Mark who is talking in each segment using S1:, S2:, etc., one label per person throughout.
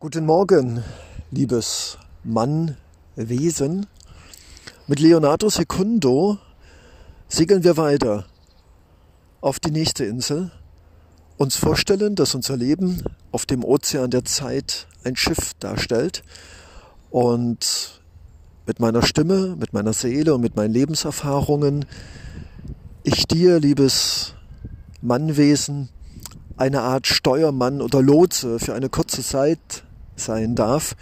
S1: Guten Morgen, liebes Mannwesen. Mit Leonardo Secundo segeln wir weiter auf die nächste Insel, uns vorstellen, dass unser Leben auf dem Ozean der Zeit ein Schiff darstellt und mit meiner Stimme, mit meiner Seele und mit meinen Lebenserfahrungen ich dir, liebes Mannwesen, eine Art Steuermann oder Lotse für eine kurze Zeit sein darf,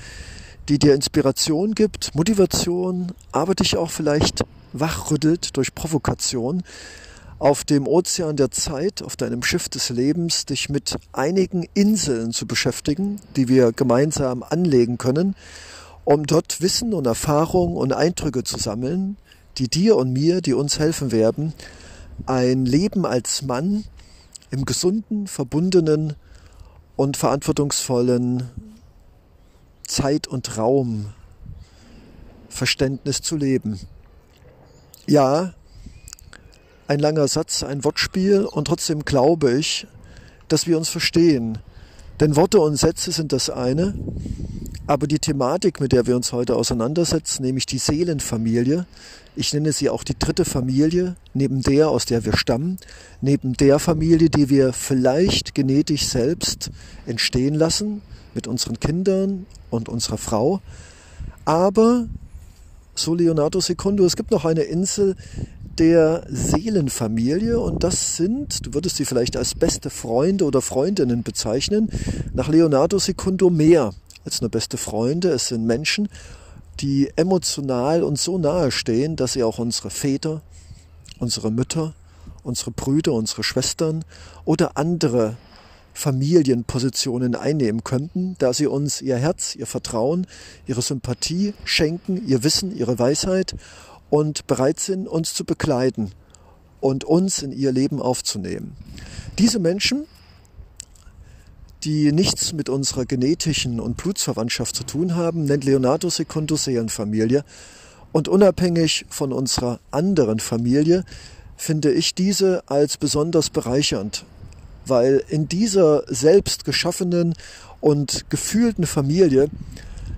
S1: die dir Inspiration gibt, Motivation, aber dich auch vielleicht wachrüttelt durch Provokation, auf dem Ozean der Zeit, auf deinem Schiff des Lebens, dich mit einigen Inseln zu beschäftigen, die wir gemeinsam anlegen können, um dort Wissen und Erfahrung und Eindrücke zu sammeln, die dir und mir, die uns helfen werden, ein Leben als Mann im gesunden, verbundenen und verantwortungsvollen Zeit und Raum Verständnis zu leben. Ja, ein langer Satz, ein Wortspiel und trotzdem glaube ich, dass wir uns verstehen. Denn Worte und Sätze sind das eine, aber die Thematik, mit der wir uns heute auseinandersetzen, nämlich die Seelenfamilie, ich nenne sie auch die dritte Familie, neben der, aus der wir stammen, neben der Familie, die wir vielleicht genetisch selbst entstehen lassen, mit unseren Kindern und unserer Frau. Aber, so Leonardo Secundo, es gibt noch eine Insel der Seelenfamilie und das sind, du würdest sie vielleicht als beste Freunde oder Freundinnen bezeichnen, nach Leonardo Secundo mehr als nur beste Freunde. Es sind Menschen, die emotional uns so nahe stehen, dass sie auch unsere Väter, unsere Mütter, unsere Brüder, unsere Schwestern oder andere Familienpositionen einnehmen könnten, da sie uns ihr Herz, ihr Vertrauen, ihre Sympathie schenken, ihr Wissen, ihre Weisheit und bereit sind, uns zu begleiten und uns in ihr Leben aufzunehmen. Diese Menschen, die nichts mit unserer genetischen und Blutsverwandtschaft zu tun haben, nennt Leonardo Secundo Seelenfamilie. Und unabhängig von unserer anderen Familie finde ich diese als besonders bereichernd weil in dieser selbst geschaffenen und gefühlten Familie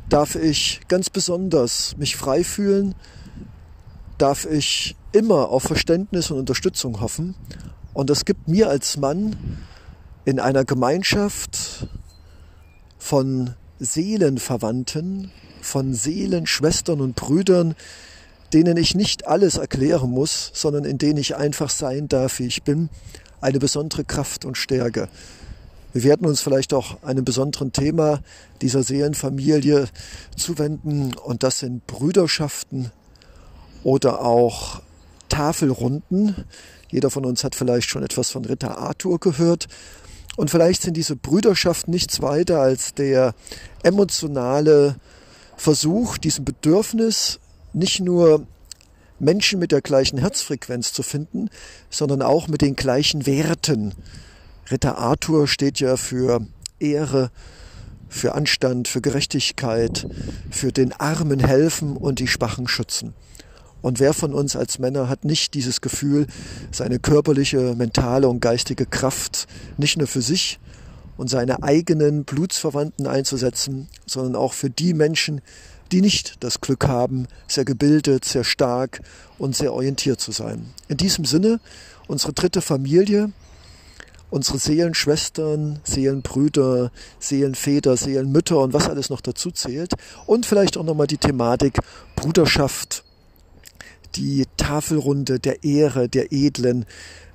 S1: darf ich ganz besonders mich frei fühlen, darf ich immer auf Verständnis und Unterstützung hoffen. Und das gibt mir als Mann in einer Gemeinschaft von Seelenverwandten, von Seelenschwestern und Brüdern, denen ich nicht alles erklären muss, sondern in denen ich einfach sein darf, wie ich bin eine besondere Kraft und Stärke. Wir werden uns vielleicht auch einem besonderen Thema dieser Seelenfamilie zuwenden und das sind Brüderschaften oder auch Tafelrunden. Jeder von uns hat vielleicht schon etwas von Ritter Arthur gehört. Und vielleicht sind diese Brüderschaften nichts weiter als der emotionale Versuch, diesem Bedürfnis nicht nur Menschen mit der gleichen Herzfrequenz zu finden, sondern auch mit den gleichen Werten. Ritter Arthur steht ja für Ehre, für Anstand, für Gerechtigkeit, für den Armen helfen und die Schwachen schützen. Und wer von uns als Männer hat nicht dieses Gefühl, seine körperliche, mentale und geistige Kraft nicht nur für sich und seine eigenen Blutsverwandten einzusetzen, sondern auch für die Menschen, die nicht das Glück haben, sehr gebildet, sehr stark und sehr orientiert zu sein. In diesem Sinne, unsere dritte Familie, unsere Seelenschwestern, Seelenbrüder, Seelenväter, Seelenmütter und was alles noch dazu zählt. Und vielleicht auch nochmal die Thematik Bruderschaft, die Tafelrunde der Ehre, der Edlen,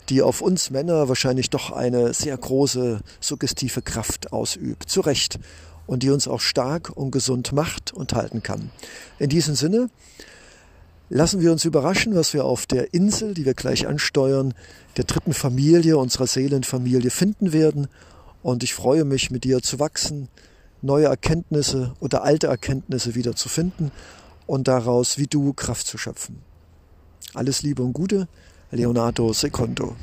S1: die auf uns Männer wahrscheinlich doch eine sehr große suggestive Kraft ausübt. Zu Recht und die uns auch stark und gesund macht und halten kann. In diesem Sinne lassen wir uns überraschen, was wir auf der Insel, die wir gleich ansteuern, der dritten Familie, unserer Seelenfamilie finden werden. Und ich freue mich, mit dir zu wachsen, neue Erkenntnisse oder alte Erkenntnisse wieder zu finden und daraus wie du Kraft zu schöpfen. Alles Liebe und Gute, Leonardo Secondo.